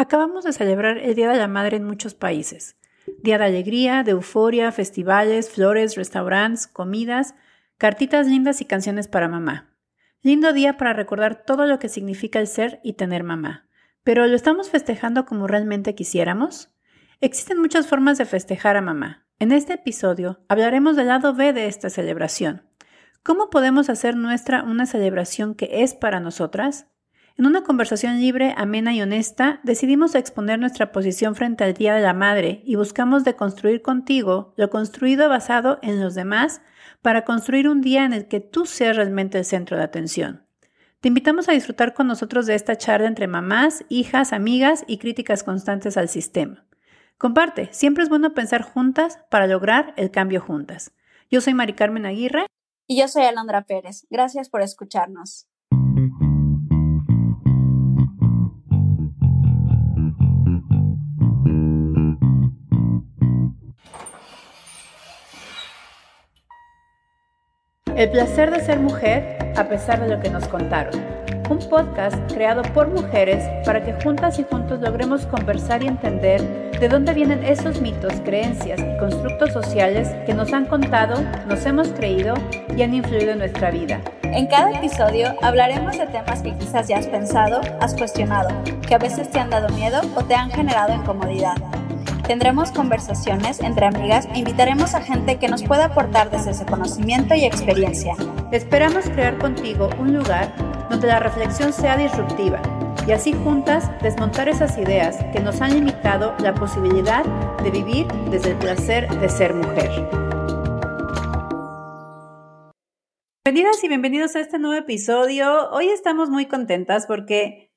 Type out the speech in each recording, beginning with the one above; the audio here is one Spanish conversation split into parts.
Acabamos de celebrar el Día de la Madre en muchos países. Día de alegría, de euforia, festivales, flores, restaurantes, comidas, cartitas lindas y canciones para mamá. Lindo día para recordar todo lo que significa el ser y tener mamá. Pero ¿lo estamos festejando como realmente quisiéramos? Existen muchas formas de festejar a mamá. En este episodio hablaremos del lado B de esta celebración. ¿Cómo podemos hacer nuestra una celebración que es para nosotras? En una conversación libre, amena y honesta, decidimos exponer nuestra posición frente al Día de la Madre y buscamos deconstruir contigo lo construido basado en los demás para construir un día en el que tú seas realmente el centro de atención. Te invitamos a disfrutar con nosotros de esta charla entre mamás, hijas, amigas y críticas constantes al sistema. Comparte, siempre es bueno pensar juntas para lograr el cambio juntas. Yo soy Mari Carmen Aguirre. Y yo soy Alondra Pérez. Gracias por escucharnos. El placer de ser mujer a pesar de lo que nos contaron. Un podcast creado por mujeres para que juntas y juntos logremos conversar y entender de dónde vienen esos mitos, creencias y constructos sociales que nos han contado, nos hemos creído y han influido en nuestra vida. En cada episodio hablaremos de temas que quizás ya has pensado, has cuestionado, que a veces te han dado miedo o te han generado incomodidad. Tendremos conversaciones entre amigas e invitaremos a gente que nos pueda aportar desde ese conocimiento y experiencia. Esperamos crear contigo un lugar donde la reflexión sea disruptiva y así juntas desmontar esas ideas que nos han limitado la posibilidad de vivir desde el placer de ser mujer. Bienvenidas y bienvenidos a este nuevo episodio. Hoy estamos muy contentas porque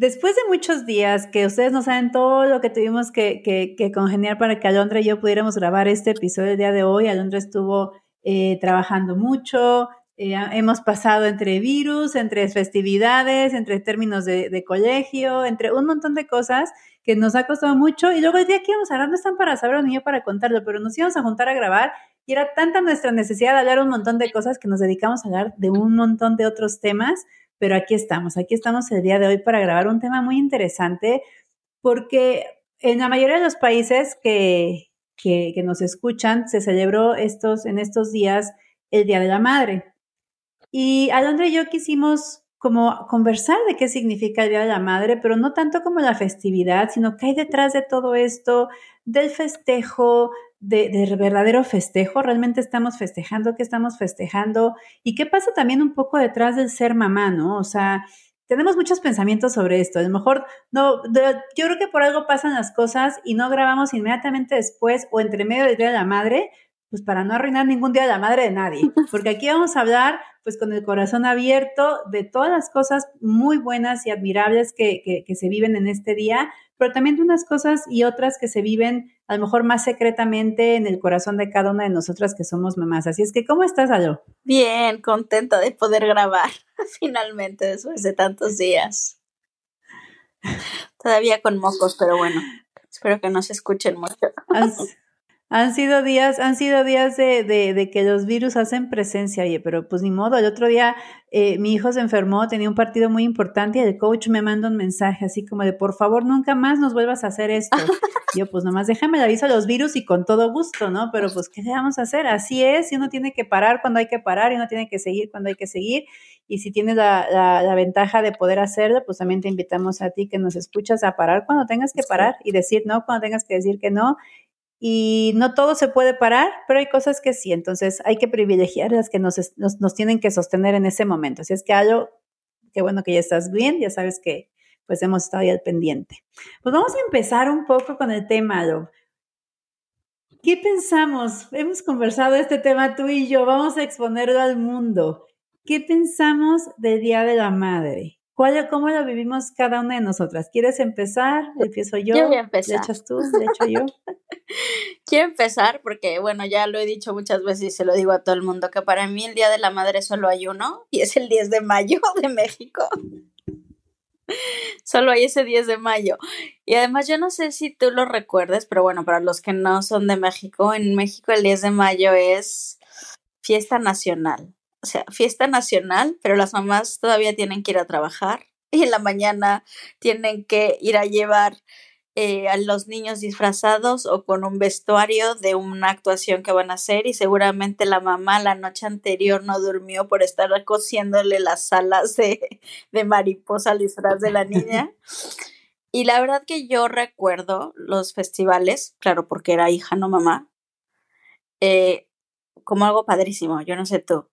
Después de muchos días que ustedes no saben todo lo que tuvimos que, que, congeniar para que Alondra y yo pudiéramos grabar este episodio el día de hoy, Alondra estuvo eh, trabajando mucho, eh, hemos pasado entre virus, entre festividades, entre términos de, colegio, entre un montón de cosas que nos ha costado mucho y luego el día que íbamos a hablar no están para saberlo ni yo para contarlo, pero nos íbamos a juntar a grabar y era tanta nuestra necesidad de hablar un montón de cosas que nos dedicamos a hablar de un montón de otros temas pero aquí estamos, aquí estamos el día de hoy para grabar un tema muy interesante porque en la mayoría de los países que, que, nos escuchan se celebró estos, en estos días el Día de la Madre. Y Alondra y yo quisimos como conversar de qué significa el Día de la Madre, pero no tanto como la festividad, sino qué hay detrás de todo esto, del festejo, de, verdadero festejo, realmente estamos festejando, qué estamos festejando y qué pasa también un poco detrás del ser mamá, ¿no? O sea, tenemos muchos pensamientos sobre esto. A lo mejor no, yo creo que por algo pasan las cosas y no grabamos inmediatamente después o entre medio del Día de la Madre, pues para no arruinar ningún Día de la Madre de nadie. Porque aquí vamos a hablar pues con el corazón abierto de todas las cosas muy buenas y admirables que, que se viven en este día, pero también de unas cosas y otras que se viven a lo mejor más secretamente en el corazón de cada una de nosotras que somos mamás. Así es que, ¿cómo estás, Alo? Bien, contenta de poder grabar finalmente después de tantos días. Todavía con mocos, pero bueno, espero que no se escuchen mucho. Han sido días, han sido días de, de, de, que los virus hacen presencia, oye, pero pues ni modo. El otro día eh, mi hijo se enfermó, tenía un partido muy importante y el coach me manda un mensaje así como de por favor nunca más nos vuelvas a hacer esto. yo pues nomás déjame le aviso a los virus y con todo gusto, ¿no? Pero pues ¿qué le vamos a hacer? Así es, y uno tiene que parar cuando hay que parar y uno tiene que seguir cuando hay que seguir. Y si tienes la, la, la ventaja de poder hacerlo, pues también te invitamos a ti que nos escuchas a parar cuando tengas que parar y decir no cuando tengas que decir que no y no todo se puede parar, pero hay cosas que sí, entonces hay que privilegiar las que nos, nos, tienen que sostener en ese momento. Así es que algo, qué bueno que ya estás bien, ya sabes que pues hemos estado ahí al pendiente. Pues vamos a empezar un poco con el tema, Lo. ¿Qué pensamos? Hemos conversado este tema tú y yo, vamos a exponerlo al mundo. ¿Qué pensamos del Día de la Madre? ¿Cuál, ¿Cómo lo vivimos cada una de nosotras? ¿Quieres empezar? ¿Empiezo yo? Yo voy a empezar. ¿Le echas tú? ¿Le echo yo? Quiero empezar porque, bueno, ya lo he dicho muchas veces y se lo digo a todo el mundo, que para mí el Día de la Madre solo hay uno y es el 10 de mayo de México. Solo hay ese 10 de mayo. Y además yo no sé si tú lo recuerdes, pero bueno, para los que no son de México, en México el 10 de mayo es fiesta nacional. O sea, fiesta nacional, pero las mamás todavía tienen que ir a trabajar y en la mañana tienen que ir a llevar eh, a los niños disfrazados o con un vestuario de una actuación que van a hacer y seguramente la mamá la noche anterior no durmió por estar cosiéndole las alas de, de mariposa al disfraz de la niña. Y la verdad que yo recuerdo los festivales, claro, porque era hija, no mamá, eh, como algo padrísimo, yo no sé tú,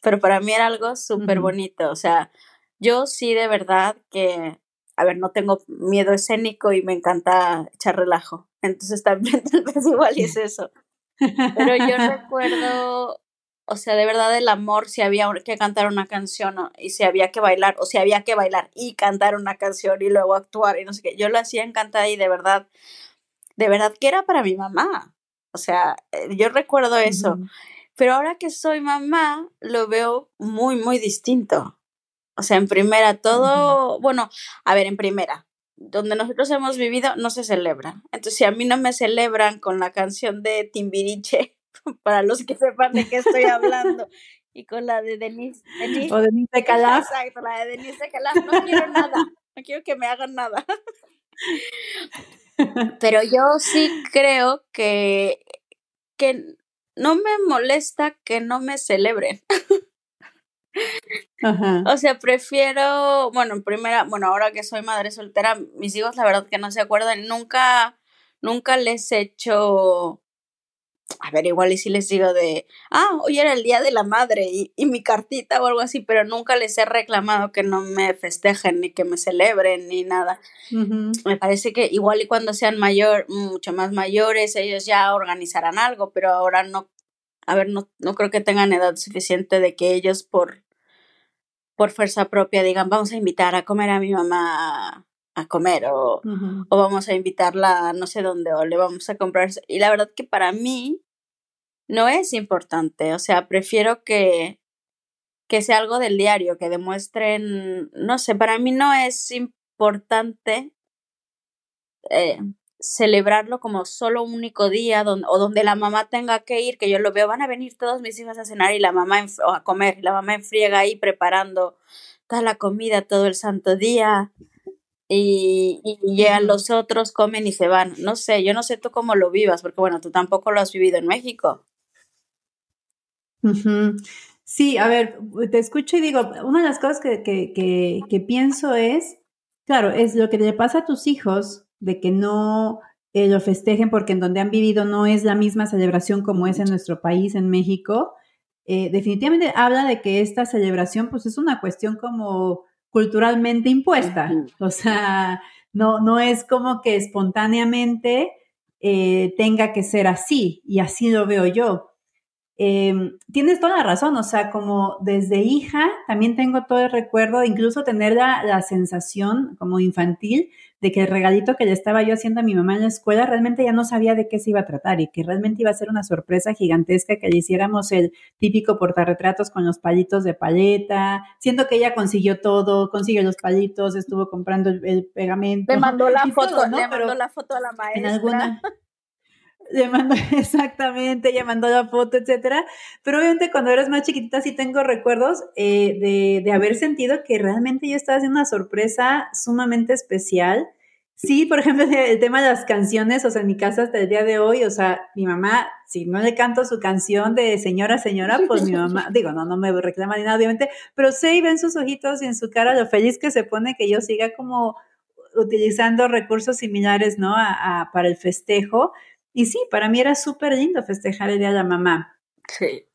pero para mí era algo súper bonito, o sea, yo sí de verdad que a ver, no tengo miedo escénico y me encanta echar relajo. Entonces también tal vez igual es eso. Pero yo recuerdo, o sea, de verdad el amor, si había que cantar una canción y si había que bailar, o si había que bailar y cantar una canción y luego actuar y no sé qué, yo lo hacía encantada y de verdad, de verdad que era para mi mamá. O sea, eh, yo recuerdo eso. Pero ahora que soy mamá, lo veo muy, muy distinto. O sea, en primera, todo, bueno, a ver, en primera, donde nosotros hemos vivido no se celebra. Entonces, si a mí no me celebran con la canción de Timbiriche, para los que sepan de qué estoy hablando, y con la de Denise, Denise o Denise de Calaf. Exacto, la de Denise de Calaf, no quiero nada, no quiero que me hagan nada. Pero yo sí creo que, que no me molesta que no me celebren. O sea, prefiero, bueno, en primera, bueno, ahora que soy madre soltera, mis hijos la verdad que no se acuerdan, nunca, nunca les he hecho, a ver, igual y si les digo de, ah, hoy era el día de la madre y, y mi cartita o algo así, pero nunca les he reclamado que no me festejen ni que me celebren ni nada. Me parece que igual y cuando sean mayor, mucho más mayores, ellos ya organizarán algo, pero ahora no, a ver, no, no creo que tengan edad suficiente de que ellos por por fuerza propia digan, vamos a invitar a comer a mi mamá a comer o, o vamos a invitarla a no sé dónde o le vamos a comprar. Y la verdad que para mí no es importante, o sea, prefiero que, que sea algo del diario, que demuestren, no sé, para mí no es importante eh, celebrarlo como solo un único día donde, o donde la mamá tenga que ir, que yo lo veo, van a venir todos mis hijos a cenar y la mamá o a comer, la mamá enfriega ahí preparando toda la comida todo el santo día y, y llegan los otros, comen y se van. No sé, yo no sé tú cómo lo vivas, porque bueno, tú tampoco lo has vivido en México. Sí, a ver, te escucho y digo, una de las cosas que, que, que, que pienso es, claro, es lo que le pasa a tus hijos de que no eh, lo festejen porque en donde han vivido no es la misma celebración como es en nuestro país, en México, eh, definitivamente habla de que esta celebración pues es una cuestión como culturalmente impuesta, o sea, no, no es como que espontáneamente eh, tenga que ser así, y así lo veo yo. Em, tienes toda la razón, o sea, como desde hija también tengo todo el recuerdo, incluso tener la, la, sensación como infantil de que el regalito que le estaba yo haciendo a mi mamá en la escuela realmente ya no sabía de qué se iba a tratar y que realmente iba a ser una sorpresa gigantesca que le hiciéramos el típico portarretratos con los palitos de paleta, siento que ella consiguió todo, consiguió los palitos, estuvo comprando el, pegamento. Le mandó la foto, ¿no? le mandó la foto a la maestra. En alguna, le mandó, exactamente, ella mandó la foto, etcétera. Pero obviamente cuando eres más chiquitita sí tengo recuerdos eh, de, de, haber sentido que realmente yo estaba haciendo una sorpresa sumamente especial. Sí, por ejemplo, el tema de las canciones, o sea, en mi casa hasta el día de hoy, o sea, mi mamá, si no le canto su canción de señora, señora, pues mi mamá, digo, no, no me reclama ni nada, obviamente, pero sé y ven sus ojitos y en su cara lo feliz que se pone que yo siga como utilizando recursos similares, ¿no? A, a, para el festejo. Y sí, para mí era súper lindo festejar el Día de la Mamá. Sí.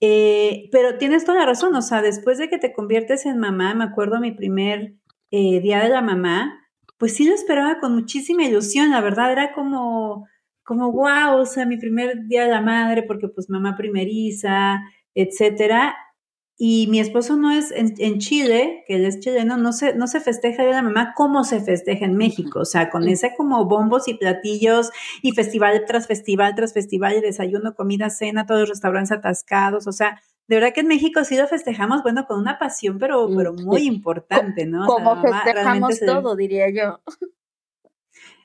Eh, pero tienes toda la razón, o sea, después de que te conviertes en mamá, me acuerdo mi primer eh, Día de la Mamá, pues sí lo esperaba con muchísima ilusión, la verdad, era como, como wow, o sea, mi primer Día de la Madre, porque pues mamá primeriza, etcétera. Y mi esposo no es en, en, Chile, que él es chileno, no se, no se festeja de la mamá como se festeja en México, o sea, con ese como bombos y platillos y festival tras festival tras festival y desayuno, comida, cena, todos los restaurantes atascados, o sea, de verdad que en México sí lo festejamos, bueno, con una pasión, pero, pero muy importante, ¿no? Como festejamos todo, diría yo.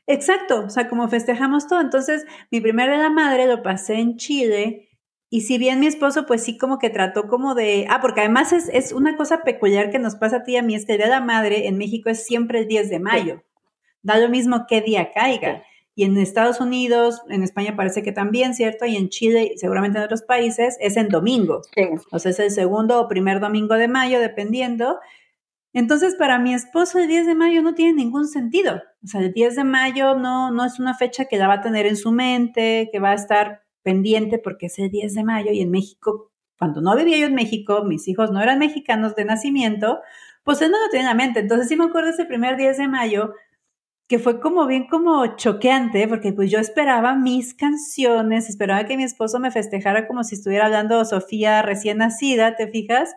Exacto, o sea, como festejamos todo. Entonces, mi primer de la madre lo pasé en Chile y si bien mi esposo, pues sí, como que trató como de. Ah, porque además es, es una cosa peculiar que nos pasa a ti y a mí, es que el Día de la Madre en México es siempre el 10 de mayo. Da lo mismo qué día caiga. Y en Estados Unidos, en España parece que también, ¿cierto? Y en Chile, y seguramente en otros países, es en domingo. O sea, es el segundo o primer domingo de mayo, dependiendo. Entonces, para mi esposo, el 10 de mayo no tiene ningún sentido. O sea, el 10 de mayo no, no es una fecha que la va a tener en su mente, que va a estar pendiente porque es el 10 de mayo y en México, cuando no vivía yo en México, mis hijos no eran mexicanos de nacimiento, pues no lo tenía en la mente. Entonces sí me acuerdo ese primer 10 de mayo que fue como bien como choqueante, porque pues yo esperaba mis canciones, esperaba que mi esposo me festejara como si estuviera hablando Sofía recién nacida, ¿te fijas?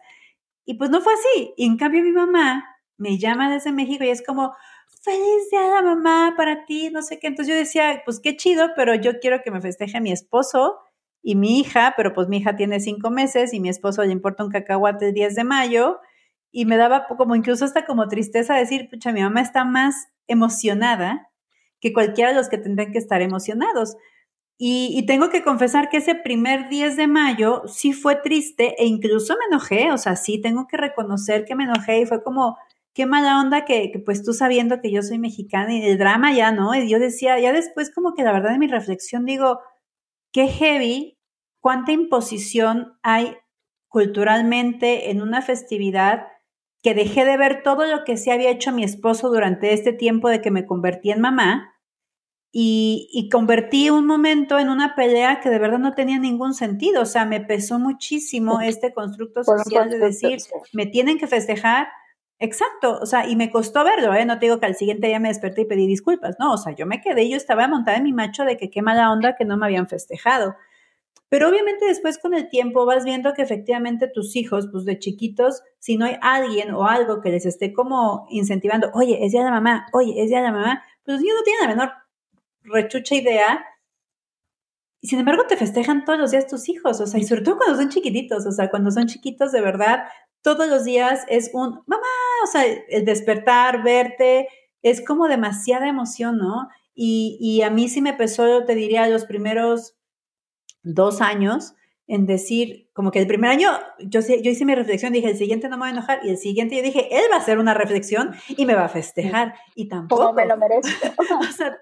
Y pues no fue así. Y en cambio mi mamá me llama desde México y es como, feliz día la mamá para ti, no sé qué. Entonces yo decía, pues qué chido, pero yo quiero que me festeje mi esposo y mi hija, pero pues mi hija tiene cinco meses y mi esposo le importa un cacahuate el 10 de mayo. Y me daba como incluso hasta como tristeza decir, pucha, mi mamá está más emocionada que cualquiera de los que tendrían que estar emocionados. Y, tengo que confesar que ese primer 10 de mayo sí fue triste e incluso me enojé, o sea, sí tengo que reconocer que me enojé y fue como, qué mala onda que, pues tú sabiendo que yo soy mexicana y el drama ya, ¿no? Y yo decía, ya después como que la verdad de mi reflexión digo, qué heavy, cuánta imposición hay culturalmente en una festividad que dejé de ver todo lo que se había hecho a mi esposo durante este tiempo de que me convertí en mamá y, convertí un momento en una pelea que de verdad no tenía ningún sentido. O sea, me pesó muchísimo este constructo social de decir, me tienen que festejar. Exacto, o sea, y me costó verlo, ¿eh? No te digo que al siguiente día me desperté y pedí disculpas, no, o sea, yo me quedé, yo estaba montada en mi macho de que qué mala onda que no me habían festejado. Pero obviamente después con el tiempo vas viendo que efectivamente tus hijos, pues de chiquitos, si no hay alguien o algo que les esté como incentivando, oye, es día la mamá, oye, es día la mamá, pues ellos no tienen la menor rechucha idea. Y sin embargo te festejan todos los días tus hijos, o sea, y sobre todo cuando son chiquititos, o sea, cuando son chiquitos de verdad, todos los días es un, mamá, o sea, el despertar, verte, es como demasiada emoción, ¿no? Y, y a mí sí me pesó, te diría, los primeros dos años en decir, como que el primer año yo, yo hice mi reflexión, dije, el siguiente no me voy a enojar, y el siguiente yo dije, él va a hacer una reflexión y me va a festejar, y tampoco. Como me lo merezco. o sea,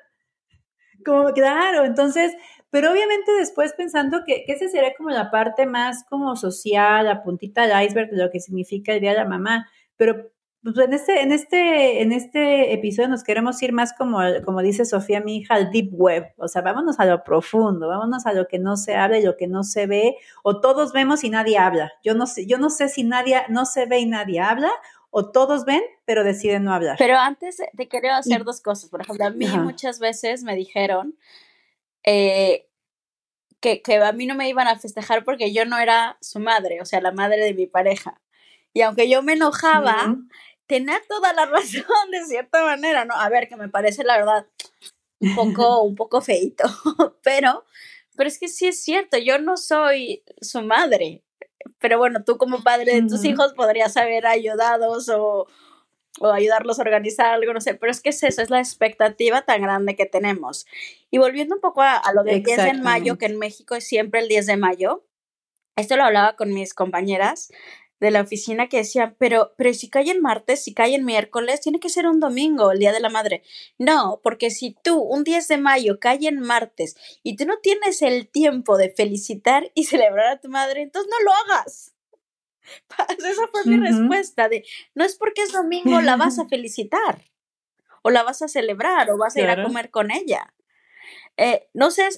como, claro, entonces, pero obviamente después pensando que, que esa sería como la parte más como social, la puntita del iceberg de lo que significa el Día de la Mamá, pero pues en este, en este, en este episodio nos queremos ir más como, como dice Sofía, mi hija, al deep web. O sea, vámonos a lo profundo, vámonos a lo que no se habla y lo que no se ve, o todos vemos y nadie habla. Yo no sé, yo no sé si nadie no se ve y nadie habla, o todos ven, pero deciden no hablar. Pero antes te quería hacer dos cosas. Por ejemplo, a mí muchas veces me dijeron eh, que, que, a mí no me iban a festejar porque yo no era su madre, o sea, la madre de mi pareja. Y aunque yo me enojaba, tenía toda la razón de cierta manera, ¿no? A ver, que me parece la verdad un poco, un poco feito, pero, pero es que sí es cierto, yo no soy su madre pero bueno, tú como padre de tus hijos podrías haber ayudado o, o ayudarlos a organizar algo, no sé, pero es que es eso, es la expectativa tan grande que tenemos. Y volviendo un poco a, lo del 10 de mayo, que en México es siempre el 10 de mayo, esto lo hablaba con mis compañeras, de la oficina que decían, pero, pero si cae en martes, si cae en miércoles, tiene que ser un domingo, el Día de la Madre. No, porque si tú un 10 de mayo cae en martes y tú no tienes el tiempo de felicitar y celebrar a tu madre, entonces no lo hagas. Esa fue mi respuesta de, no es porque es domingo la vas a felicitar o la vas a celebrar o vas a ir a comer con ella. Eh, no sé,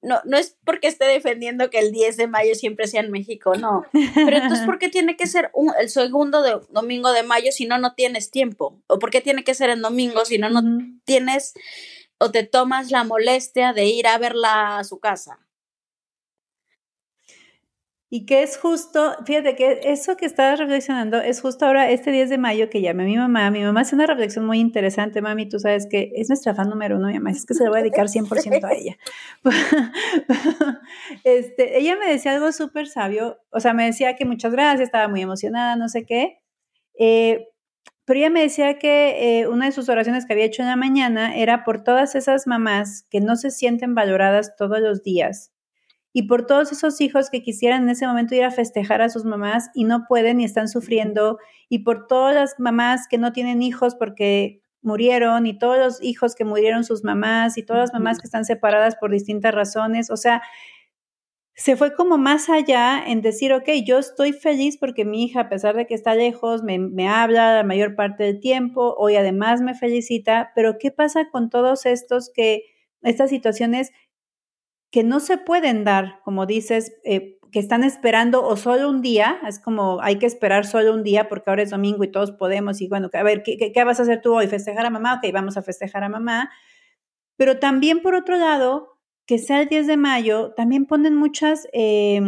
no, no es porque esté defendiendo que el 10 de mayo siempre sea en México, no. Pero entonces, ¿por qué tiene que ser el segundo de, domingo de mayo si no, no tienes tiempo? ¿O por qué tiene que ser en domingo si no, no tienes o te tomas la molestia de ir a verla a su casa? Y que es justo, fíjate que eso que estabas reflexionando es justo ahora, este 10 de mayo que llamé a mi mamá. Mi mamá hace una reflexión muy interesante, mami. Tú sabes que es nuestra fan número uno, mi mamá. Es que se le voy a dedicar 100% a ella. este, ella me decía algo súper sabio. O sea, me decía que muchas gracias, estaba muy emocionada, no sé qué. Eh, pero ella me decía que eh, una de sus oraciones que había hecho en la mañana era por todas esas mamás que no se sienten valoradas todos los días y por todos esos hijos que quisieran en ese momento ir a festejar a sus mamás y no pueden y están sufriendo, y por todas las mamás que no tienen hijos porque murieron y todos los hijos que murieron sus mamás y todas las mamás que están separadas por distintas razones. O sea, se fue como más allá en decir, ok, yo estoy feliz porque mi hija, a pesar de que está lejos, me, me, habla la mayor parte del tiempo, hoy además me felicita, pero ¿qué pasa con todos estos que, estas situaciones que no se pueden dar, como dices, eh, que están esperando o solo un día, es como hay que esperar solo un día porque ahora es domingo y todos podemos y bueno, a ver, ¿qué, qué, vas a hacer tú hoy? ¿Festejar a mamá? Ok, vamos a festejar a mamá. Pero también por otro lado, que sea el 10 de mayo, también ponen muchas, eh,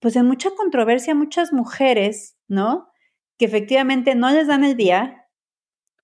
pues en mucha controversia muchas mujeres, ¿no? Que efectivamente no les dan el día,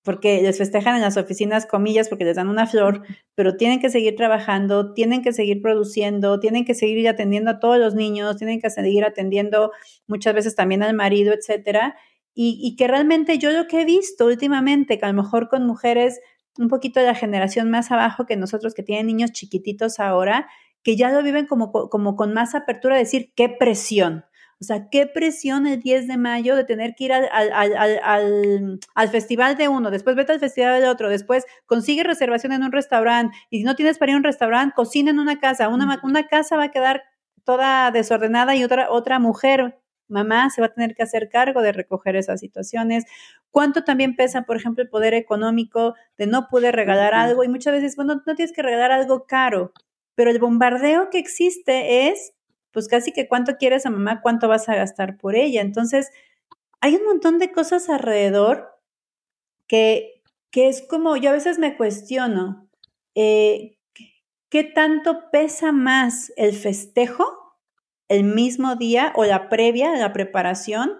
porque les festejan en las oficinas, comillas, porque les dan una flor, pero tienen que seguir trabajando, tienen que seguir produciendo, tienen que seguir atendiendo a todos los niños, tienen que seguir atendiendo muchas veces también al marido, etcétera. Y, y que realmente yo lo que he visto últimamente, que a lo mejor con mujeres un poquito de la generación más abajo que nosotros, que tienen niños chiquititos ahora, que ya lo viven como, como con más apertura, decir, qué presión. O sea, qué presión el 10 de mayo de tener que ir al, al, al, festival de uno, después vete al festival del otro, después consigue reservación en un restaurante y si no tienes para ir a un restaurante, cocina en una casa. Una, una casa va a quedar toda desordenada y otra, otra mujer mamá se va a tener que hacer cargo de recoger esas situaciones. ¿Cuánto también pesa, por ejemplo, el poder económico de no poder regalar algo? Y muchas veces, bueno, no tienes que regalar algo caro, pero el bombardeo que existe es pues casi que cuánto quieres a mamá, cuánto vas a gastar por ella. Entonces, hay un montón de cosas alrededor que, que es como, yo a veces me cuestiono, eh, ¿qué tanto pesa más el festejo el mismo día o la previa, la preparación,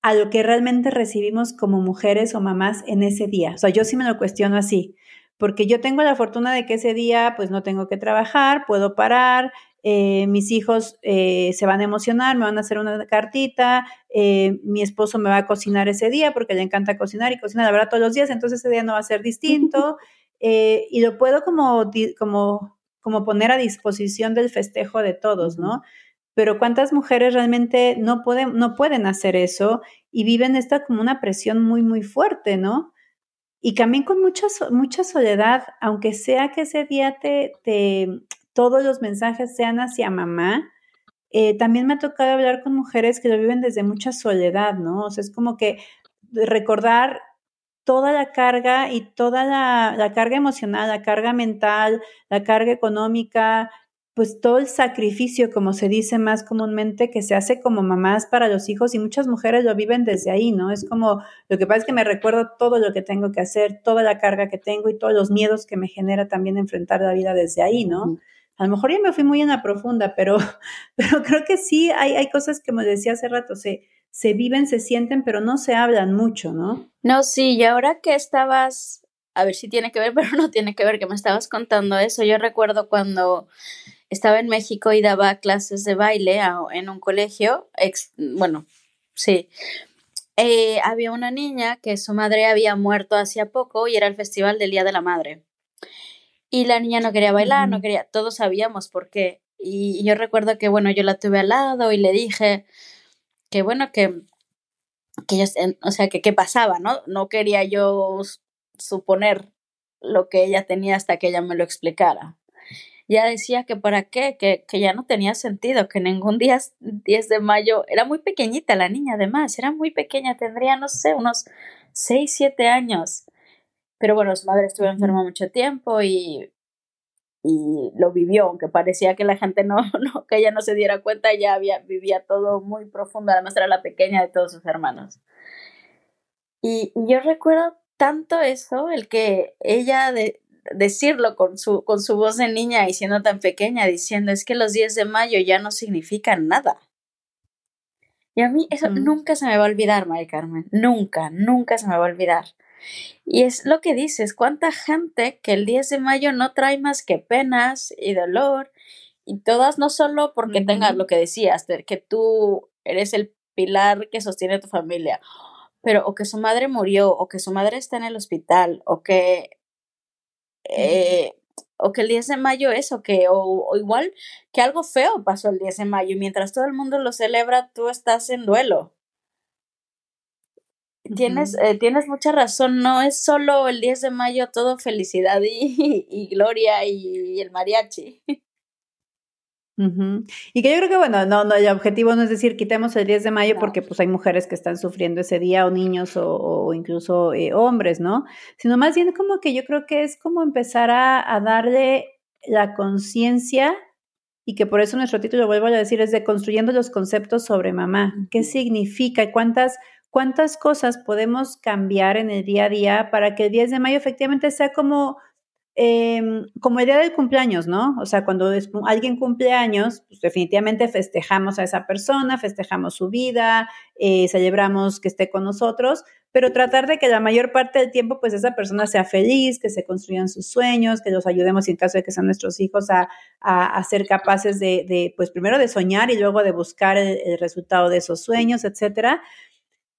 a lo que realmente recibimos como mujeres o mamás en ese día? O sea, yo sí me lo cuestiono así porque yo tengo la fortuna de que ese día pues no tengo que trabajar, puedo parar, eh, mis hijos eh, se van a emocionar, me van a hacer una cartita, eh, mi esposo me va a cocinar ese día porque le encanta cocinar y cocina la verdad todos los días, entonces ese día no va a ser distinto y lo puedo como, como, como poner a disposición del festejo de todos, ¿no? Pero cuántas mujeres realmente no pueden, no pueden hacer eso y viven esta como una presión muy, muy fuerte, ¿no? Y también con mucha, mucha soledad, aunque sea que ese día te, te todos los mensajes sean hacia mamá, eh, también me ha tocado hablar con mujeres que lo viven desde mucha soledad, ¿no? O sea, es como que recordar toda la carga y toda la, la carga emocional, la carga mental, la carga económica, pues todo el sacrificio, como se dice más comúnmente, que se hace como mamás para los hijos y muchas mujeres lo viven desde ahí, ¿no? Es como, lo que pasa es que me recuerdo todo lo que tengo que hacer, toda la carga que tengo y todos los miedos que me genera también enfrentar la vida desde ahí, ¿no? A lo mejor ya me fui muy en la profunda, pero, pero creo que sí hay, hay cosas que, como decía hace rato, se, se viven, se sienten, pero no se hablan mucho, ¿no? No, sí, y ahora que estabas, a ver si tiene que ver, pero no tiene que ver, que me estabas contando eso, yo recuerdo cuando estaba en México y daba clases de baile en un colegio, bueno, sí. Eh, había una niña que su madre había muerto hacía poco y era el festival del Día de la Madre. Y la niña no quería bailar, no quería, todos sabíamos por qué. Y yo recuerdo que, bueno, yo la tuve al lado y le dije que, bueno, que, que yo, o sea, que qué pasaba, ¿no? No quería yo suponer lo que ella tenía hasta que ella me lo explicara ya decía que para qué, que, que ya no tenía sentido, que ningún día 10 de mayo, era muy pequeñita la niña además, era muy pequeña, tendría, no sé, unos 6, 7 años. Pero bueno, su madre estuvo enferma mucho tiempo y, y lo vivió, aunque parecía que la gente no, no, que ella no se diera cuenta, ella había, vivía todo muy profundo, además era la pequeña de todos sus hermanos. Y, y yo recuerdo tanto eso, el que ella de, decirlo con su, con su voz de niña y siendo tan pequeña, diciendo es que los 10 de mayo ya no significan nada. Y a mí eso mm. nunca se me va a olvidar, Mari Carmen, nunca, nunca se me va a olvidar. Y es lo que dices, cuánta gente que el 10 de mayo no trae más que penas y dolor, y todas no solo porque tengas lo que decías, que tú eres el pilar que sostiene tu familia, pero o que su madre murió, o que su madre está en el hospital, o que eh, o que el 10 de mayo es, o que, o, igual que algo feo pasó el 10 de mayo, y mientras todo el mundo lo celebra, tú estás en duelo. Tienes, eh, tienes mucha razón, no es solo el 10 de mayo todo felicidad y, y gloria y, el mariachi. Y que yo creo que, bueno, no, no, el objetivo no es decir quitemos el 10 de mayo porque pues hay mujeres que están sufriendo ese día o niños o, incluso eh, hombres, ¿no? Sino más bien como que yo creo que es como empezar a, a darle la conciencia y que por eso nuestro título, vuelvo a decir, es de construyendo los conceptos sobre mamá. ¿Qué significa y cuántas cuántas cosas podemos cambiar en el día a día para que el 10 de mayo efectivamente sea como, em, como el día del cumpleaños, ¿no? O sea, cuando alguien cumple años, pues definitivamente festejamos a esa persona, festejamos su vida, eh, celebramos que esté con nosotros, pero tratar de que la mayor parte del tiempo, pues esa persona sea feliz, que se construyan sus sueños, que los ayudemos en caso de que sean nuestros hijos a, a, ser capaces de, pues primero de soñar y luego de buscar el resultado de esos sueños, etcétera.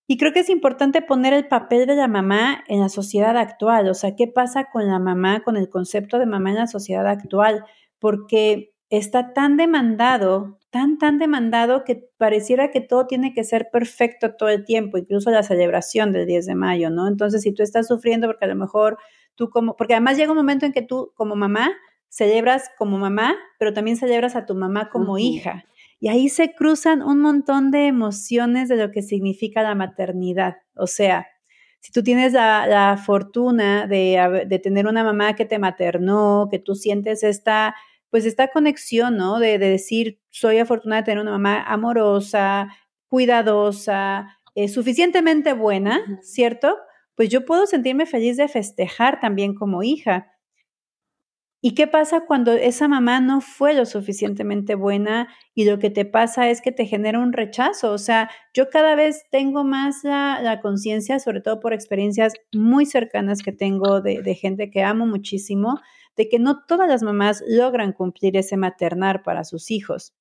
Y creo que es importante poner el papel de la mamá en la sociedad actual, o sea, qué pasa con la mamá, con el concepto de mamá en la sociedad actual, porque está tan demandado, tan, tan demandado que pareciera que todo tiene que ser perfecto todo el tiempo, incluso la celebración del 10 de mayo, ¿no? Entonces, si tú estás sufriendo porque a lo mejor tú como, porque además llega un momento en que tú como mamá celebras como mamá, pero también celebras a tu mamá como hija. Y ahí se cruzan un montón de emociones de lo que significa la maternidad. O sea, si tú tienes la, fortuna de, de, tener una mamá que te maternó, que tú sientes esta, pues esta conexión, ¿no? De, decir, soy afortunada de tener una mamá amorosa, cuidadosa, eh, suficientemente buena, ¿cierto? Pues yo puedo sentirme feliz de festejar también como hija. ¿Y qué pasa cuando esa mamá no fue lo suficientemente buena y lo que te pasa es que te genera un rechazo? O sea, yo cada vez tengo más la, conciencia, sobre todo por experiencias muy cercanas que tengo de, de gente que amo muchísimo, de que no todas las mamás logran cumplir ese maternar para sus hijos.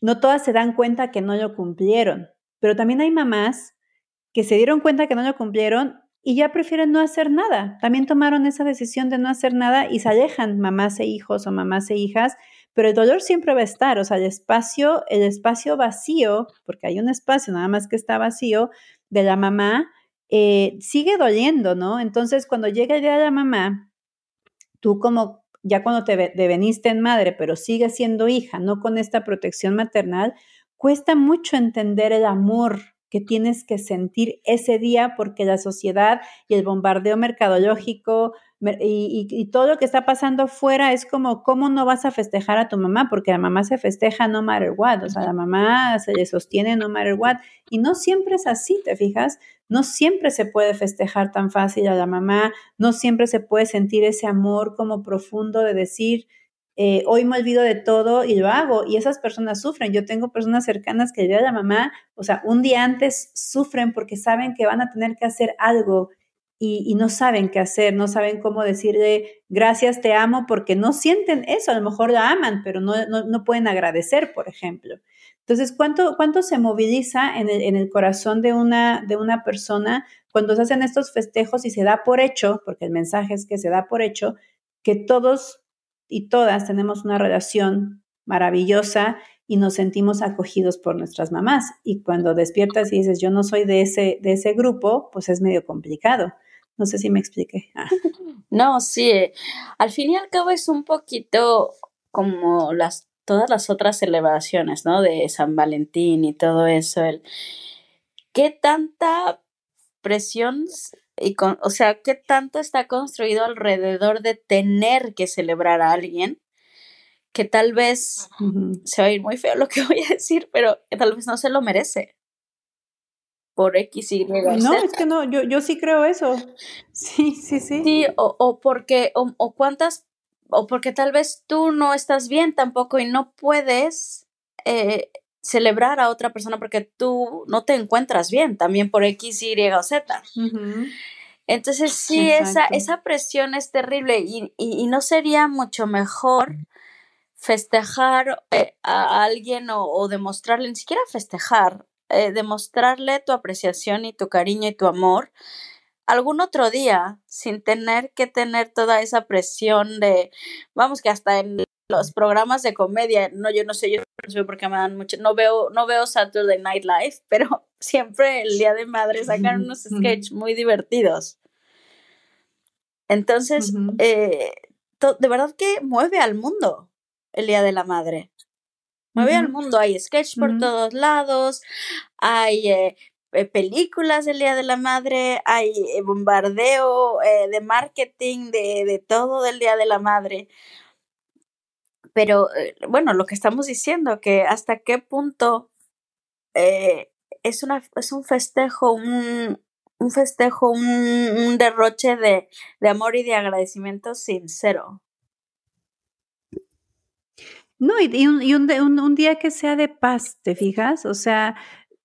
No todas se dan cuenta que no lo cumplieron, pero también hay mamás que se dieron cuenta que no lo cumplieron y ya prefieren no hacer nada. También tomaron esa decisión de no hacer nada y se alejan mamás e hijos o mamás e hijas, pero el dolor siempre va a estar, o sea, el espacio, el espacio vacío, porque hay un espacio nada más que está vacío de la mamá, eh, sigue doliendo, ¿no? Entonces, cuando llega el día de la mamá, tú como ya cuando te deveniste en madre, pero sigues siendo hija, no con esta protección maternal, cuesta mucho entender el amor que tienes que sentir ese día porque la sociedad y el bombardeo mercadológico y, todo lo que está pasando afuera es como, ¿cómo no vas a festejar a tu mamá? Porque la mamá se festeja no matter what, o sea, la mamá se le sostiene no matter what. Y no siempre es así, ¿te fijas? No siempre se puede festejar tan fácil a la mamá, no siempre se puede sentir ese amor como profundo de decir, eh, hoy me olvido de todo y lo hago. Y esas personas sufren. Yo tengo personas cercanas que el día la mamá, o sea, un día antes sufren porque saben que van a tener que hacer algo y, no saben qué hacer, no saben cómo decirle gracias, te amo, porque no sienten eso. A lo mejor la aman, pero no, no, pueden agradecer, por ejemplo. Entonces, ¿cuánto, cuánto se moviliza en el, en el corazón de una, de una persona cuando se hacen estos festejos y se da por hecho, porque el mensaje es que se da por hecho, que todos y todas tenemos una relación maravillosa y nos sentimos acogidos por nuestras mamás. Y cuando despiertas y dices, yo no soy de ese, de ese grupo, pues es medio complicado. No sé si me expliqué. Ah. No, sí. Al fin y al cabo es un poquito como las todas las otras celebraciones, ¿no? De San Valentín y todo eso. El, ¿Qué tanta presión y con, o sea, qué tanto está construido alrededor de tener que celebrar a alguien que tal vez se va a ir muy feo lo que voy a decir, pero que tal vez no se lo merece. Por X, Y, No, es que no, yo, yo sí creo eso. Sí, sí, sí. Sí, o, o porque, o, o cuántas, o porque tal vez tú no estás bien tampoco y no puedes eh, celebrar a otra persona porque tú no te encuentras bien, también por X, Y o Z. Entonces sí, esa, esa presión es terrible y, y, no sería mucho mejor festejar eh, a alguien o, demostrarle, ni siquiera festejar, eh, demostrarle tu apreciación y tu cariño y tu amor algún otro día sin tener que tener toda esa presión de, vamos que hasta en los programas de comedia, no, yo no sé, yo no sé por qué me dan mucho, no veo, no veo Saturday Night Live, pero siempre el Día de Madre sacan unos sketches muy divertidos. Entonces, eh, de verdad que mueve al mundo el Día de la Madre. Mueve al mundo, hay sketch por todos lados, hay eh, eh, películas del Día de la Madre, hay eh, bombardeo de marketing, de, de, todo del Día de la Madre. Pero bueno, lo que estamos diciendo, que hasta qué punto es, una, es un festejo, un, un festejo, un, un derroche de, de amor y de agradecimiento sincero. No, y, un, y un, un, día que sea de paz, ¿te fijas? O sea,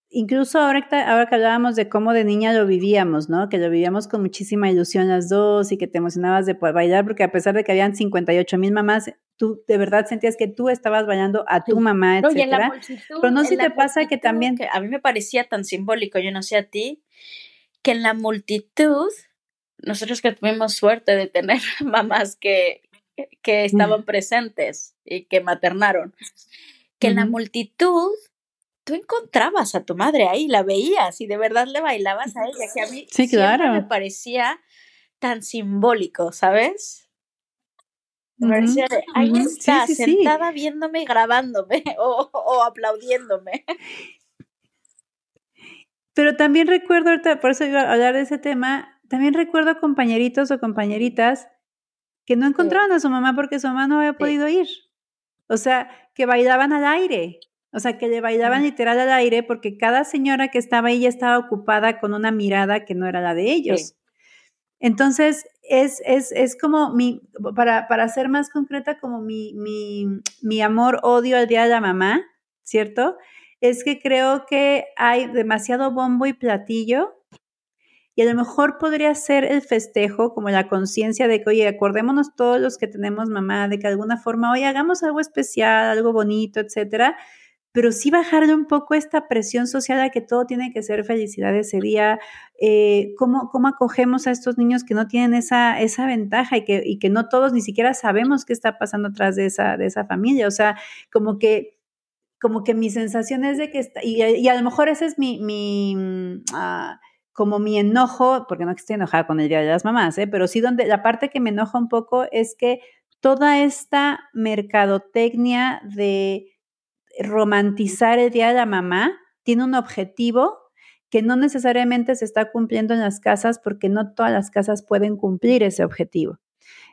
incluso ahora, ahora que hablábamos de cómo de niña lo vivíamos, ¿no? Que lo vivíamos con muchísima ilusión las dos y que te emocionabas de bailar, porque a pesar de que habían 58 mil mamás, tú de verdad sentías que tú estabas bailando a tu mamá, etc. Pero no sé si te pasa que también... Que a mí me parecía tan simbólico, yo no sé a ti, que en la multitud, nosotros que tuvimos suerte de tener mamás que, que estaban presentes y que maternaron, que en la multitud tú encontrabas a tu madre ahí, la veías y de verdad le bailabas a ella, que a mí sí, claro. me parecía tan simbólico, ¿sabes? Me parecía de, ahí está, sentada viéndome y grabándome o, o aplaudiéndome. Pero también recuerdo, por eso iba a hablar de ese tema, también recuerdo compañeritos o compañeritas que no encontraban a su mamá porque su mamá no había podido ir. O sea, que bailaban al aire. O sea, que le bailaban literal al aire porque cada señora que estaba ahí ya estaba ocupada con una mirada que no era la de ellos. Entonces, es, es, es, como mi, para, para ser más concreta, como mi, mi, mi amor-odio al Día de la Mamá, ¿cierto? Es que creo que hay demasiado bombo y platillo y a lo mejor podría ser el festejo, como la conciencia de que, oye, acordémonos todos los que tenemos mamá, de que de alguna forma, oye, hagamos algo especial, algo bonito, etcétera. Pero sí bajarle un poco esta presión social a que todo tiene que ser felicidad ese día. Eh, ¿cómo, ¿cómo, acogemos a estos niños que no tienen esa, esa ventaja y que, y que no todos ni siquiera sabemos qué está pasando atrás de esa, de esa familia? O sea, como que como que mi sensación es de que está, y, y a lo mejor ese es mi, mi uh, como mi enojo, porque no estoy enojada con el Día de las Mamás, ¿eh? pero sí donde la parte que me enoja un poco es que toda esta mercadotecnia de romantizar el Día de la Mamá tiene un objetivo que no necesariamente se está cumpliendo en las casas porque no todas las casas pueden cumplir ese objetivo.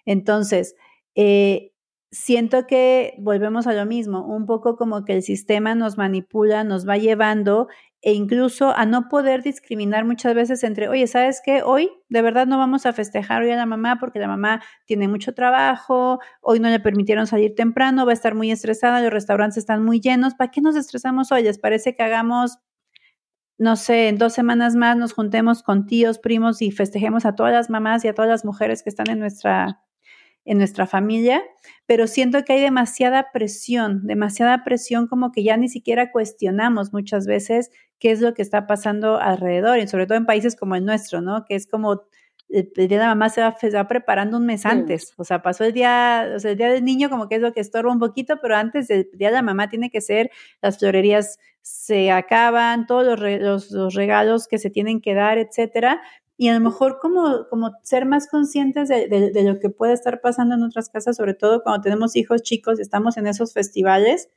Entonces, eh, siento que volvemos a lo mismo, un poco como que el sistema nos manipula, nos va llevando e incluso a no poder discriminar muchas veces entre, oye, ¿sabes qué? Hoy de verdad no vamos a festejar hoy a la mamá porque la mamá tiene mucho trabajo, hoy no le permitieron salir temprano, va a estar muy estresada, los restaurantes están muy llenos, ¿para qué nos estresamos hoy? ¿Les parece que hagamos, no sé, dos semanas más nos juntemos con tíos, primos y festejemos a todas las mamás y a todas las mujeres que están en nuestra en nuestra familia, pero siento que hay demasiada presión, demasiada presión como que ya ni siquiera cuestionamos muchas veces qué es lo que está pasando alrededor, y sobre todo en países como el nuestro, ¿no? Que es como el, día de la mamá se va, se va, preparando un mes antes, o sea, pasó el día, o sea, el día del niño como que es lo que estorba un poquito, pero antes del día de la mamá tiene que ser, las florerías se acaban, todos los, los, los regalos que se tienen que dar, etcétera, y a lo mejor como, como ser más conscientes de, de, lo que puede estar pasando en otras casas, sobre todo cuando tenemos hijos chicos y estamos en esos festivales,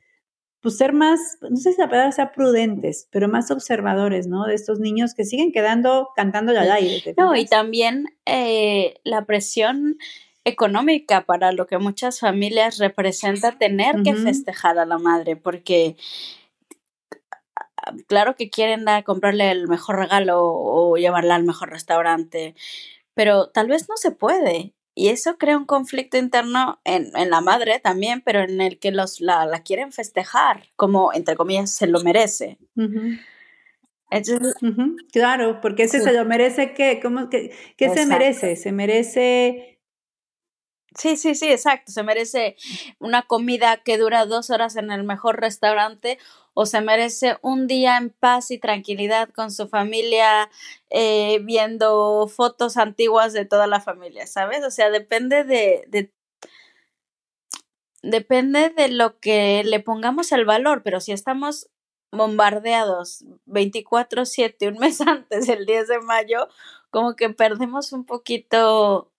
pues ser más, no sé si la palabra sea prudentes, pero más observadores, ¿no? De estos niños que siguen quedando cantando al aire. No, y también eh, la presión económica para lo que muchas familias representa tener que festejar a la madre, porque claro que quieren dar, comprarle el mejor regalo o llevarla al mejor restaurante, pero tal vez no se puede. Y eso crea un conflicto interno en, en la madre también, pero en el que los, la, la quieren festejar, como, entre comillas, se lo merece. Claro, porque ese se lo merece, ¿qué? ¿Cómo, qué, qué se merece? Se merece Sí, sí, sí, exacto. Se merece una comida que dura dos horas en el mejor restaurante o se merece un día en paz y tranquilidad con su familia eh, viendo fotos antiguas de toda la familia, ¿sabes? O sea, depende de, de depende de lo que le pongamos el valor, pero si estamos bombardeados 24/7 un mes antes del 10 de mayo, como que perdemos un poquito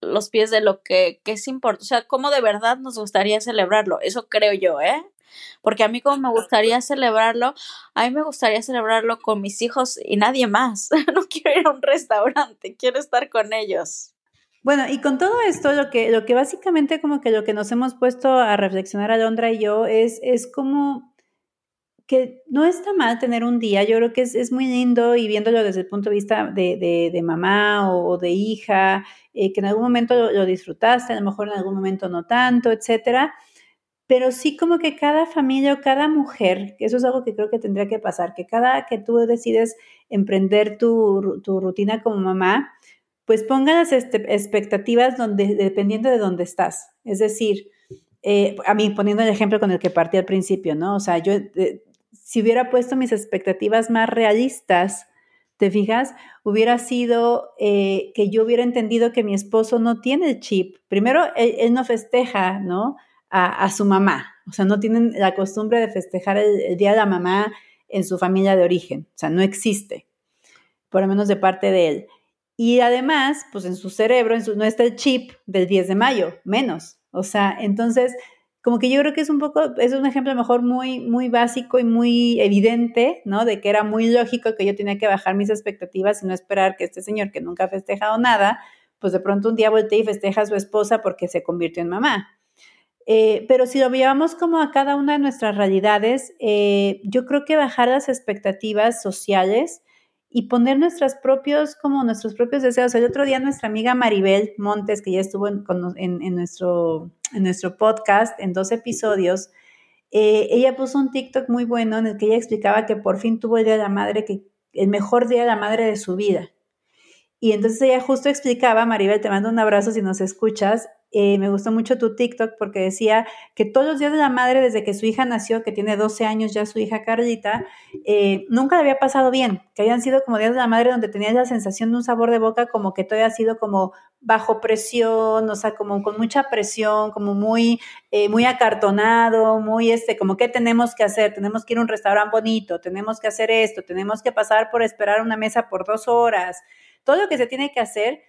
los pies de lo que, que es importante, o sea, cómo de verdad nos gustaría celebrarlo, eso creo yo, ¿eh? Porque a mí como me gustaría celebrarlo, a mí me gustaría celebrarlo con mis hijos y nadie más. no quiero ir a un restaurante, quiero estar con ellos. Bueno, y con todo esto, lo que, lo que básicamente como que lo que nos hemos puesto a reflexionar Alondra y yo es, es como que no está mal tener un día, yo creo que es, es muy lindo y viéndolo desde el punto de vista de, de, mamá o, de hija, eh, que en algún momento lo, disfrutaste, a lo mejor en algún momento no tanto, etcétera, pero sí como que cada familia o cada mujer, eso es algo que creo que tendría que pasar, que cada que tú decides emprender tu, tu rutina como mamá, pues ponga las este, expectativas donde, dependiendo de dónde estás. Es decir, eh, a mí poniendo el ejemplo con el que partí al principio, ¿no? O sea, yo eh, si hubiera puesto mis expectativas más realistas, ¿te fijas? Hubiera sido eh, que yo hubiera entendido que mi esposo no tiene el chip. Primero, él, no festeja, ¿no? A, su mamá. O sea, no tienen la costumbre de festejar el, el Día de la Mamá en su familia de origen. O sea, no existe, por lo menos de parte de él. Y además, pues en su cerebro en su, no está el chip del 10 de mayo, menos. O sea, entonces, como que yo creo que es un poco, es un ejemplo mejor muy, muy básico y muy evidente, ¿no? De que era muy lógico que yo tenía que bajar mis expectativas y no esperar que este señor que nunca ha festejado nada, pues de pronto un día voltee y festeja a su esposa porque se convirtió en mamá. Eh, pero si lo llevamos como a cada una de nuestras realidades, eh, yo creo que bajar las expectativas sociales y poner nuestros propios, como nuestros propios deseos. El otro día nuestra amiga Maribel Montes, que ya estuvo en, en, en nuestro, en nuestro podcast en dos episodios, eh, ella puso un TikTok muy bueno en el que ella explicaba que por fin tuvo el Día de la Madre, que el mejor Día de la Madre de su vida. Y entonces ella justo explicaba, Maribel, te mando un abrazo si nos escuchas, eh, me gustó mucho tu TikTok porque decía que todos los días de la madre, desde que su hija nació, que tiene 12 años ya su hija Carlita, eh, nunca le había pasado bien, que hayan sido como días de la madre donde tenías la sensación de un sabor de boca como que todo ha sido como bajo presión, o sea, como con mucha presión, como muy, eh, muy acartonado, muy este, como qué tenemos que hacer, tenemos que ir a un restaurante bonito, tenemos que hacer esto, tenemos que pasar por esperar una mesa por dos horas, todo lo que se tiene que hacer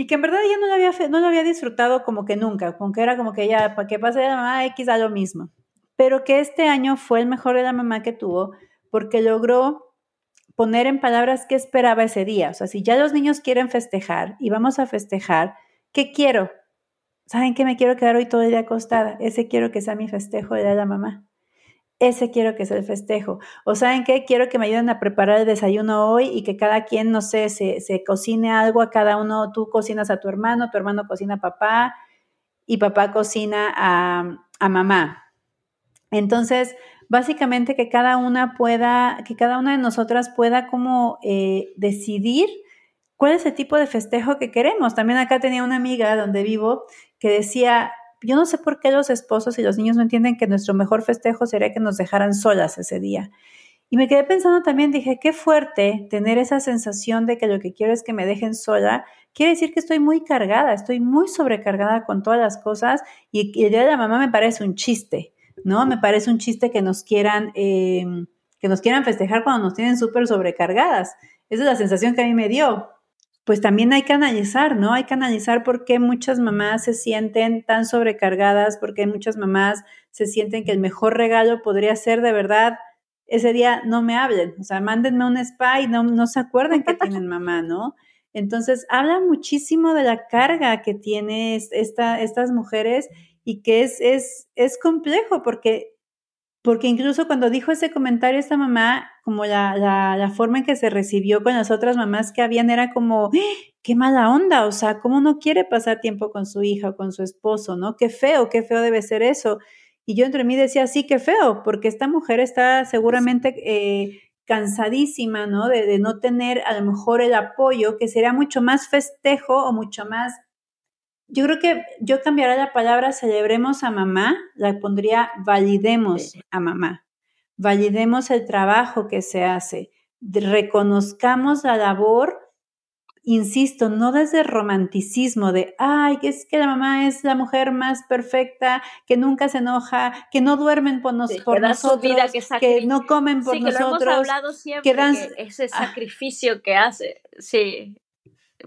y que en verdad ella no lo había, no lo había disfrutado como que nunca, aunque era como que ya, para que pase la mamá X da lo mismo. Pero que este año fue el mejor de la mamá que tuvo porque logró poner en palabras qué esperaba ese día. O sea, si ya los niños quieren festejar y vamos a festejar, ¿qué quiero? ¿Saben qué me quiero quedar hoy todo el día acostada? Ese quiero que sea mi festejo de la mamá ese quiero que sea el festejo. O saben qué, quiero que me ayuden a preparar el desayuno hoy y que cada quien, no sé, se, se, cocine algo a cada uno. Tú cocinas a tu hermano, tu hermano cocina a papá y papá cocina a, a mamá. Entonces, básicamente que cada una pueda, que cada una de nosotras pueda como eh, decidir cuál es el tipo de festejo que queremos. También acá tenía una amiga donde vivo que decía, yo no sé por qué los esposos y los niños no entienden que nuestro mejor festejo sería que nos dejaran solas ese día. Y me quedé pensando también, dije, qué fuerte tener esa sensación de que lo que quiero es que me dejen sola. Quiere decir que estoy muy cargada, estoy muy sobrecargada con todas las cosas y, el día de la mamá me parece un chiste, ¿no? Me parece un chiste que nos quieran, eh, que nos quieran festejar cuando nos tienen súper sobrecargadas. Esa es la sensación que a mí me dio pues también hay que analizar, ¿no? Hay que analizar por qué muchas mamás se sienten tan sobrecargadas, por qué muchas mamás se sienten que el mejor regalo podría ser de verdad ese día no me hablen, o sea, mándenme un spa y no, no se acuerden que tienen mamá, ¿no? Entonces, habla muchísimo de la carga que tienen esta, estas mujeres y que es, es, es complejo porque porque incluso cuando dijo ese comentario esta mamá, como la, la, la, forma en que se recibió con las otras mamás que habían era como, ¡Ah! qué mala onda, o sea, ¿cómo no quiere pasar tiempo con su hija o con su esposo, no? Qué feo, qué feo debe ser eso. Y yo entre mí decía, sí, qué feo, porque esta mujer está seguramente eh, cansadísima, ¿no? De, de no tener a lo mejor el apoyo, que sería mucho más festejo o mucho más yo creo que yo cambiaría la palabra celebremos a mamá, la pondría validemos a mamá, validemos el trabajo que se hace, reconozcamos la labor insisto, no desde romanticismo de, ay, que es que la mamá es la mujer más perfecta, que nunca se enoja, que no duermen por, nos, por nosotros, que, no comen por nosotros. Que lo hemos hablado siempre, que ese ah. sacrificio que hace, sí,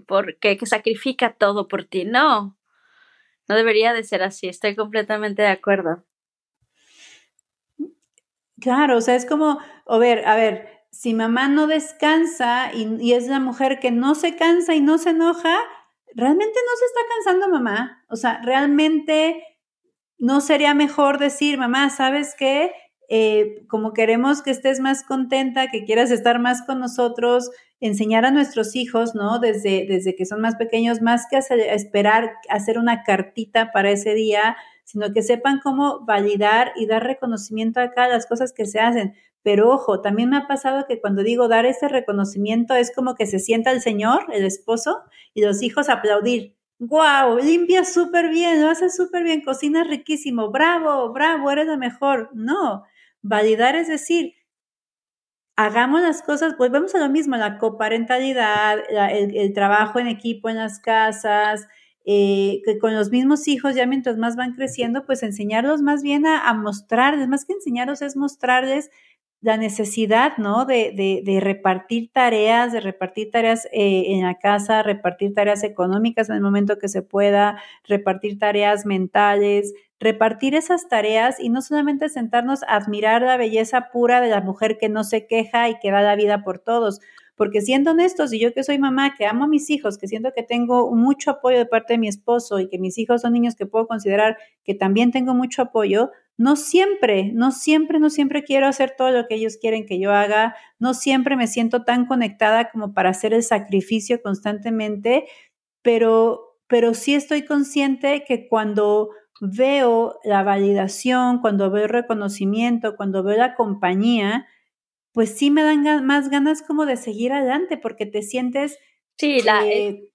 porque que sacrifica todo por ti. No, no debería de ser así, estoy completamente de acuerdo. Claro, o sea, es como, a ver, a ver, si mamá no descansa y, es la mujer que no se cansa y no se enoja, realmente no se está cansando mamá. O sea, realmente no sería mejor decir, mamá, ¿sabes qué? Eh, como queremos que estés más contenta, que quieras estar más con nosotros, enseñar a nuestros hijos, ¿no? Desde, desde que son más pequeños, más que esperar hacer una cartita para ese día, sino que sepan cómo validar y dar reconocimiento a cada las cosas que se hacen. Pero ojo, también me ha pasado que cuando digo dar ese reconocimiento es como que se sienta el señor, el esposo, y los hijos aplaudir. ¡Guau! Limpias súper bien, lo haces súper bien, cocinas riquísimo, bravo, bravo, eres la mejor. No, validar es decir, hagamos las cosas, pues vamos a lo mismo, la coparentalidad, el, trabajo en equipo en las casas, eh, que con los mismos hijos, ya mientras más van creciendo, pues enseñarlos más bien a, mostrarles, más que enseñarlos es mostrarles la necesidad, ¿no? De, de, repartir tareas, de repartir tareas eh, en la casa, repartir tareas económicas en el momento que se pueda, repartir tareas mentales, repartir esas tareas y no solamente sentarnos a admirar la belleza pura de la mujer que no se queja y que da la vida por todos. Porque siendo honestos, y yo que soy mamá, que amo a mis hijos, que siento que tengo mucho apoyo de parte de mi esposo y que mis hijos son niños que puedo considerar que también tengo mucho apoyo, no siempre, no siempre, no siempre quiero hacer todo lo que ellos quieren que yo haga, no siempre me siento tan conectada como para hacer el sacrificio constantemente, pero, pero sí estoy consciente que cuando veo la validación, cuando veo el reconocimiento, cuando veo la compañía, pues sí me dan más ganas como de seguir adelante porque te sientes... Sí, la, eh,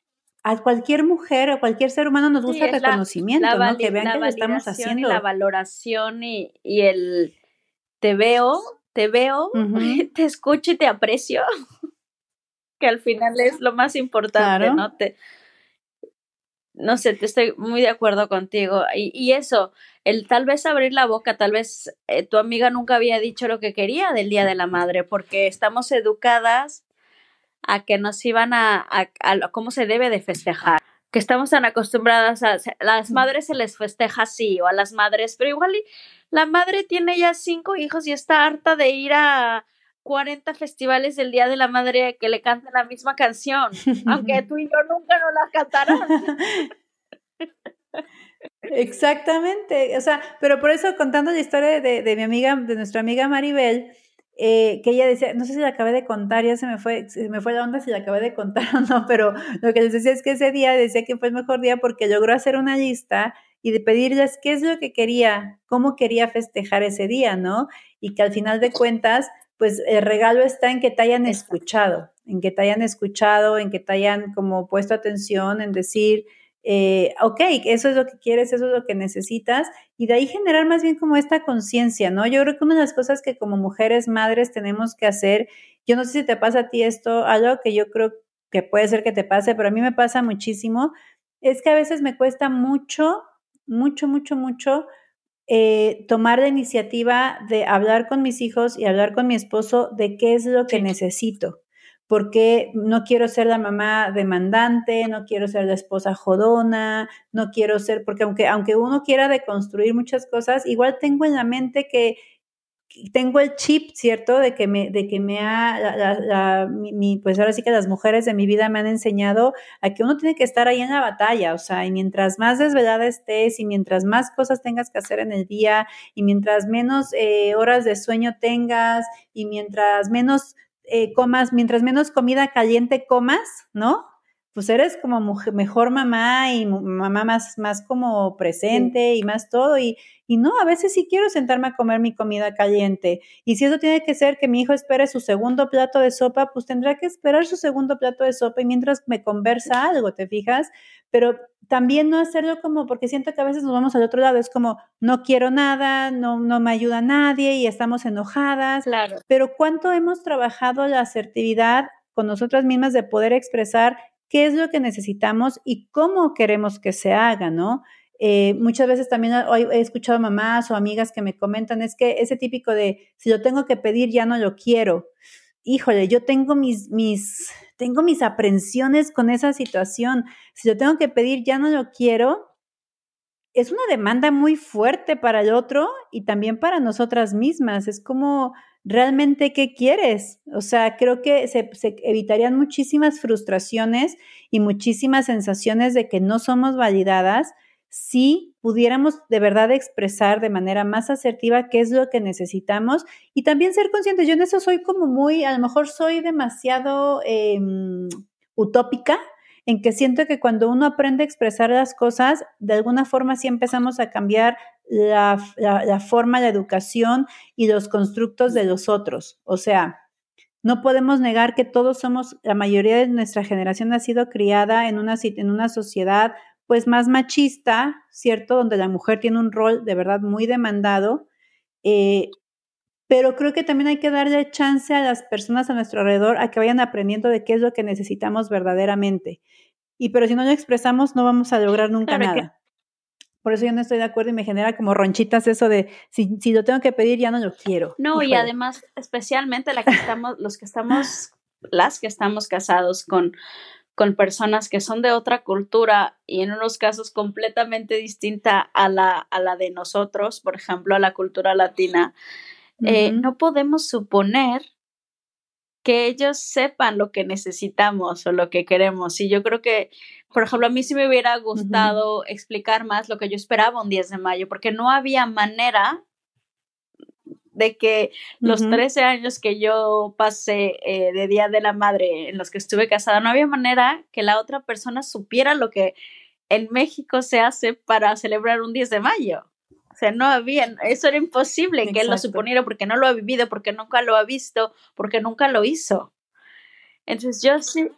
a cualquier mujer o cualquier ser humano nos gusta el reconocimiento, ¿no? Que vean que lo estamos haciendo. la valoración y, el te veo, te veo, te escucho y te aprecio, que al final es lo más importante, ¿no? Te, no sé, te estoy muy de acuerdo contigo. Y, y eso, el tal vez abrir la boca, tal vez eh, tu amiga nunca había dicho lo que quería del Día de la Madre, porque estamos educadas a que nos iban a, a, cómo se debe de festejar que estamos tan acostumbradas a, las madres se les festeja así o a las madres, pero igual la madre tiene ya cinco hijos y está harta de ir a 40 festivales del Día de la Madre que le canten la misma canción, aunque tú y yo nunca nos la cantarán. Exactamente, o sea, pero por eso contando la historia de, de mi amiga, de nuestra amiga Maribel, eh, que ella decía, no sé si la acabé de contar, ya se me fue, se me fue la onda si la acabé de contar o no, pero lo que les decía es que ese día decía que fue el mejor día porque logró hacer una lista y de pedirles qué es lo que quería, cómo quería festejar ese día, ¿no? Y que al final de cuentas, pues el regalo está en que te hayan escuchado, en que te hayan escuchado, en que te hayan como puesto atención, en decir, eh, ok, eso es lo que quieres, eso es lo que necesitas, y de ahí generar más bien como esta conciencia, ¿no? Yo creo que una de las cosas que como mujeres madres tenemos que hacer, yo no sé si te pasa a ti esto, algo que yo creo que puede ser que te pase, pero a mí me pasa muchísimo, es que a veces me cuesta mucho, mucho, mucho, mucho eh, tomar la iniciativa de hablar con mis hijos y hablar con mi esposo de qué es lo que necesito porque no quiero ser la mamá demandante, no quiero ser la esposa jodona, no quiero ser, porque aunque, aunque uno quiera deconstruir muchas cosas, igual tengo en la mente que tengo el chip, ¿cierto? De que me, de que me ha, la, mi, pues ahora sí que las mujeres de mi vida me han enseñado a que uno tiene que estar ahí en la batalla, o sea, y mientras más desvelada estés y mientras más cosas tengas que hacer en el día y mientras menos eh, horas de sueño tengas y mientras menos eh, comas, mientras menos comida caliente comas, ¿no? Pues eres como mejor mamá y mamá más, más como presente y más todo. Y, y no, a veces sí quiero sentarme a comer mi comida caliente. Y si eso tiene que ser que mi hijo espere su segundo plato de sopa, pues tendrá que esperar su segundo plato de sopa y mientras me conversa algo, ¿te fijas? Pero también no hacerlo como, porque siento que a veces nos vamos al otro lado, es como, no quiero nada, no, no me ayuda nadie y estamos enojadas. Claro. Pero cuánto hemos trabajado la asertividad con nosotras mismas de poder expresar qué es lo que necesitamos y cómo queremos que se haga, ¿no? Eh, muchas veces también he escuchado mamás o amigas que me comentan, es que ese típico de, si lo tengo que pedir, ya no lo quiero. Híjole, yo tengo mis, mis, tengo mis aprensiones con esa situación. Si lo tengo que pedir, ya no lo quiero. Es una demanda muy fuerte para el otro y también para nosotras mismas. Es como, realmente qué quieres. O sea, creo que se, evitarían muchísimas frustraciones y muchísimas sensaciones de que no somos validadas si pudiéramos de verdad expresar de manera más asertiva qué es lo que necesitamos y también ser conscientes. Yo en eso soy como muy, a lo mejor soy demasiado em, utópica en que siento que cuando uno aprende a expresar las cosas, de alguna forma sí empezamos a cambiar la, forma, la educación y los constructos de los otros. O sea, no podemos negar que todos somos, la mayoría de nuestra generación ha sido criada en una, en una sociedad pues más machista, ¿cierto? Donde la mujer tiene un rol de verdad muy demandado. Eh, pero creo que también hay que darle chance a las personas a nuestro alrededor a que vayan aprendiendo de qué es lo que necesitamos verdaderamente. Y pero si no lo expresamos, no vamos a lograr nunca nada. Por eso yo no estoy de acuerdo y me genera como ronchitas eso de si, si lo tengo que pedir, ya no lo quiero. No, y además, especialmente la que estamos, los que estamos, las que estamos casados con, con personas que son de otra cultura y en unos casos completamente distinta a la, a la de nosotros, por ejemplo, a la cultura latina, eh, no podemos suponer que ellos sepan lo que necesitamos o lo que queremos. Y yo creo que, por ejemplo, a mí sí me hubiera gustado explicar más lo que yo esperaba un 10 de mayo, porque no había manera de que los 13 años que yo pasé eh, de Día de la Madre en los que estuve casada, no había manera que la otra persona supiera lo que en México se hace para celebrar un 10 de mayo. O sea, no había, eso era imposible que él lo suponiera porque no lo ha vivido, porque nunca lo ha visto, porque nunca lo hizo. Entonces yo sí.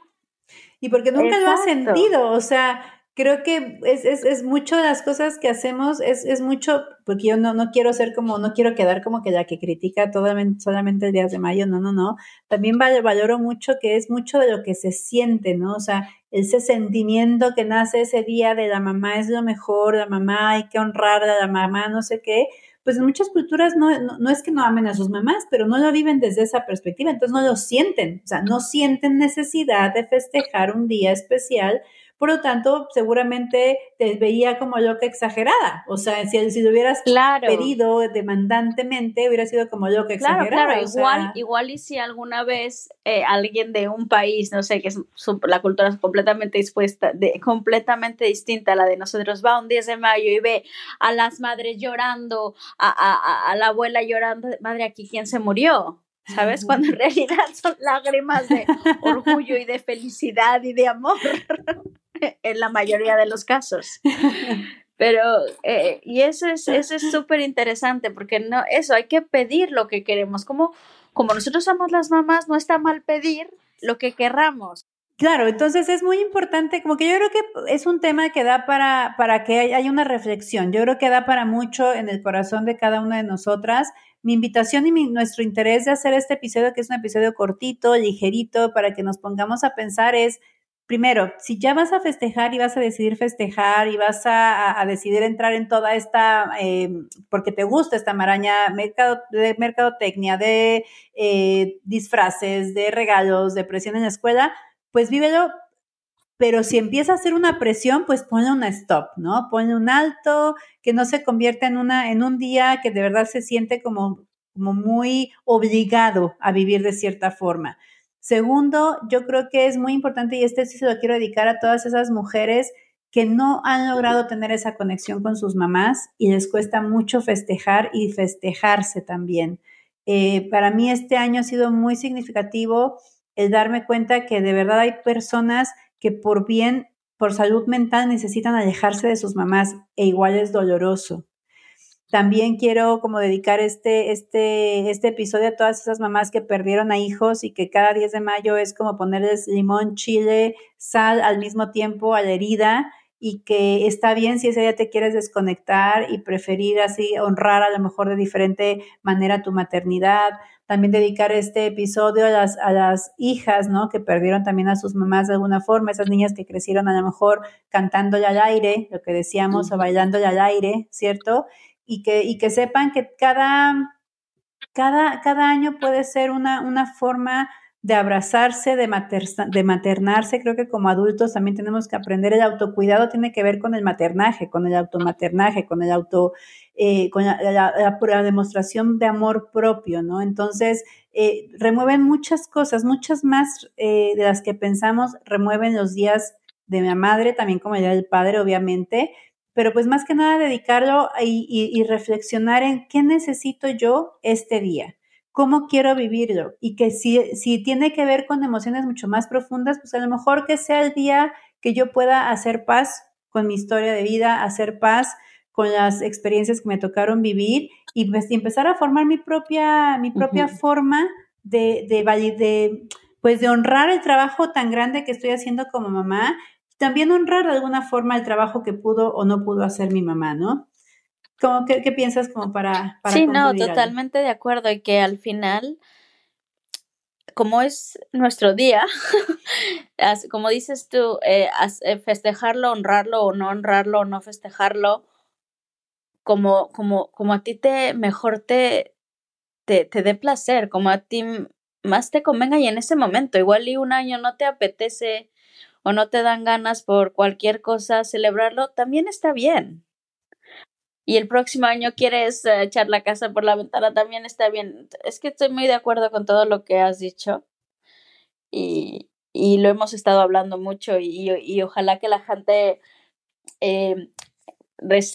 Y porque nunca lo ha sentido, o sea, creo que es, es, es, mucho de las cosas que hacemos, es, es mucho, porque yo no, no quiero ser como, no quiero quedar como que la que critica solamente, solamente el día de mayo, no, no, no. También valoro mucho que es mucho de lo que se siente, ¿no? O sea, ese sentimiento que nace ese día de la mamá es lo mejor, la mamá hay que honrar a la mamá, no sé qué. Pues en muchas culturas no, no, no es que no amen a sus mamás, pero no lo viven desde esa perspectiva, entonces no lo sienten, o sea, no sienten necesidad de festejar un día especial por lo tanto, seguramente te veía como loca exagerada. O sea, si, si lo hubieras pedido demandantemente, hubiera sido como loca exagerada. Claro, igual, igual y si alguna vez eh, alguien de un país, no sé, que es la cultura es completamente dispuesta, de, completamente distinta a la de nosotros, va un 10 de mayo y ve a las madres llorando, a, a, a la abuela llorando, madre, aquí quién se murió. ¿sabes? Cuando en realidad son lágrimas de orgullo y de felicidad y de amor. en la mayoría de los casos. Pero, eh, y eso es eso es súper interesante, porque no, eso, hay que pedir lo que queremos. Como, como nosotros somos las mamás, no está mal pedir lo que querramos. Claro, entonces es muy importante, como que yo creo que es un tema que da para, para que haya una reflexión. Yo creo que da para mucho en el corazón de cada una de nosotras. Mi invitación y nuestro interés de hacer este episodio, que es un episodio cortito, ligerito, para que nos pongamos a pensar es primero, si ya vas a festejar y vas a decidir festejar y vas a, decidir entrar en toda esta, eh, porque te gusta esta maraña mercado, de mercadotecnia, de eh, disfraces, de regalos, de presión en la escuela, pues vívelo. Pero si empieza a hacer una presión, pues ponle una stop, ¿no? Ponle un alto, que no se convierta en, una, en un día que de verdad se siente como, como muy obligado a vivir de cierta forma. Segundo, yo creo que es muy importante y este sí se lo quiero dedicar a todas esas mujeres que no han logrado tener esa conexión con sus mamás y les cuesta mucho festejar y festejarse también. Eh, para mí este año ha sido muy significativo el darme cuenta que de verdad hay personas que por bien, por salud mental necesitan alejarse de sus mamás e igual es doloroso. También quiero como dedicar este, este, este episodio a todas esas mamás que perdieron a hijos y que cada 10 de mayo es como ponerles limón, chile, sal al mismo tiempo a la herida y que está bien si ese día te quieres desconectar y preferir así honrar a lo mejor de diferente manera tu maternidad. También dedicar este episodio a las, a las hijas, ¿no? Que perdieron también a sus mamás de alguna forma, esas niñas que crecieron a lo mejor cantándole al aire, lo que decíamos, o bailándole al aire, ¿cierto? Y que, y que sepan que cada, cada, cada año puede ser una, una forma de abrazarse, de, de maternarse. Creo que como adultos también tenemos que aprender. El autocuidado tiene que ver con el maternaje, con el automaternaje, con el auto, eh, con la, demostración de amor propio, ¿no? Entonces, eh, remueven muchas cosas, muchas más eh, de las que pensamos, remueven los días de mi madre, también como el día del padre, obviamente, pero pues más que nada dedicarlo y reflexionar en qué necesito yo este día cómo quiero vivirlo y que si, si tiene que ver con emociones mucho más profundas, pues a lo mejor que sea el día que yo pueda hacer paz con mi historia de vida, hacer paz con las experiencias que me tocaron vivir y, pues, empezar a formar mi propia, mi propia forma de, de, de, pues de honrar el trabajo tan grande que estoy haciendo como mamá, también honrar de alguna forma el trabajo que pudo o no pudo hacer mi mamá, ¿no? qué, piensas como para... para sí, no, totalmente de acuerdo y que al final, como es nuestro día, como dices tú, eh, eh, festejarlo, honrarlo o no honrarlo o no festejarlo, como, como, como a ti te mejor te, te, te dé placer, como a ti más te convenga y en ese momento, igual y un año no te apetece o no te dan ganas por cualquier cosa celebrarlo, también está bien y el próximo año quieres eh, echar la casa por la ventana, también está bien. Es que estoy muy de acuerdo con todo lo que has dicho y, y lo hemos estado hablando mucho y, y ojalá que la gente eh,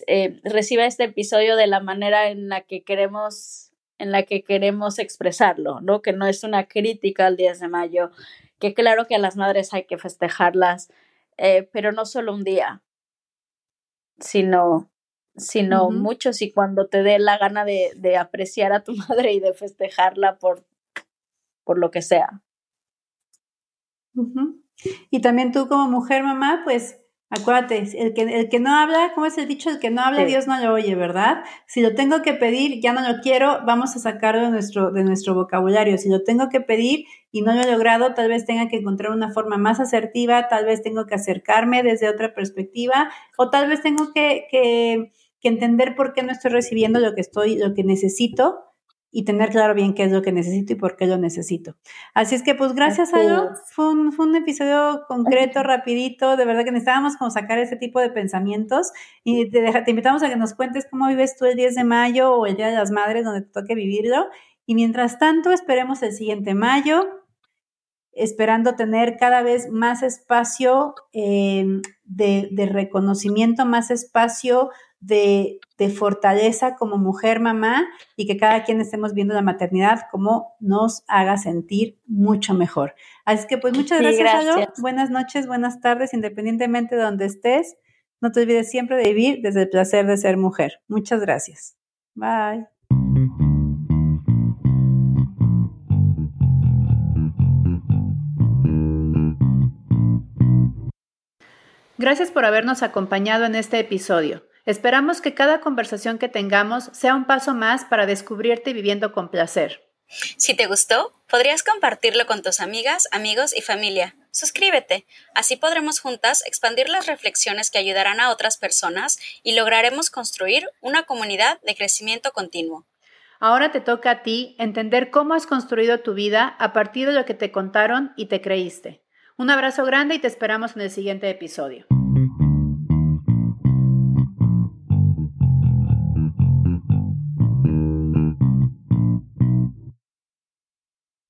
eh, reciba este episodio de la manera en la que queremos en la que queremos expresarlo, ¿no? Que no es una crítica al 10 de mayo, que claro que a las madres hay que festejarlas, pero no solo un día, sino sino muchos y cuando te dé la gana de, de, apreciar a tu madre y de festejarla por, por lo que sea. Y también tú como mujer, mamá, pues acuérdate, el que, el que no habla, ¿cómo es el dicho? El que no habla, Dios no lo oye, ¿verdad? Si lo tengo que pedir, ya no lo quiero, vamos a sacarlo de nuestro, de nuestro vocabulario. Si lo tengo que pedir y no lo he logrado, tal vez tenga que encontrar una forma más asertiva, tal vez tengo que acercarme desde otra perspectiva, o tal vez tengo que, que que entender por qué no estoy recibiendo lo que estoy, lo que necesito y tener claro bien qué es lo que necesito y por qué lo necesito. Así es que, pues, gracias a lo fue un, fue un episodio concreto, rapidito, de verdad que necesitábamos como sacar ese tipo de pensamientos y te, te invitamos a que nos cuentes cómo vives tú el 10 de mayo o el Día de las Madres, donde te toque vivirlo. Y mientras tanto, esperemos el siguiente mayo, esperando tener cada vez más espacio eh, de, de reconocimiento, más espacio de, fortaleza como mujer, mamá, y que cada quien estemos viendo la maternidad como nos haga sentir mucho mejor. Así que pues muchas gracias, Buenas noches, buenas tardes, independientemente de donde estés. No te olvides siempre de vivir desde el placer de ser mujer. Muchas gracias. Bye. Gracias por habernos acompañado en este episodio. Esperamos que cada conversación que tengamos sea un paso más para descubrirte viviendo con placer. Si te gustó, podrías compartirlo con tus amigas, amigos y familia. Suscríbete, así podremos juntas expandir las reflexiones que ayudarán a otras personas y lograremos construir una comunidad de crecimiento continuo. Ahora te toca a ti entender cómo has construido tu vida a partir de lo que te contaron y te creíste. Un abrazo grande y te esperamos en el siguiente episodio.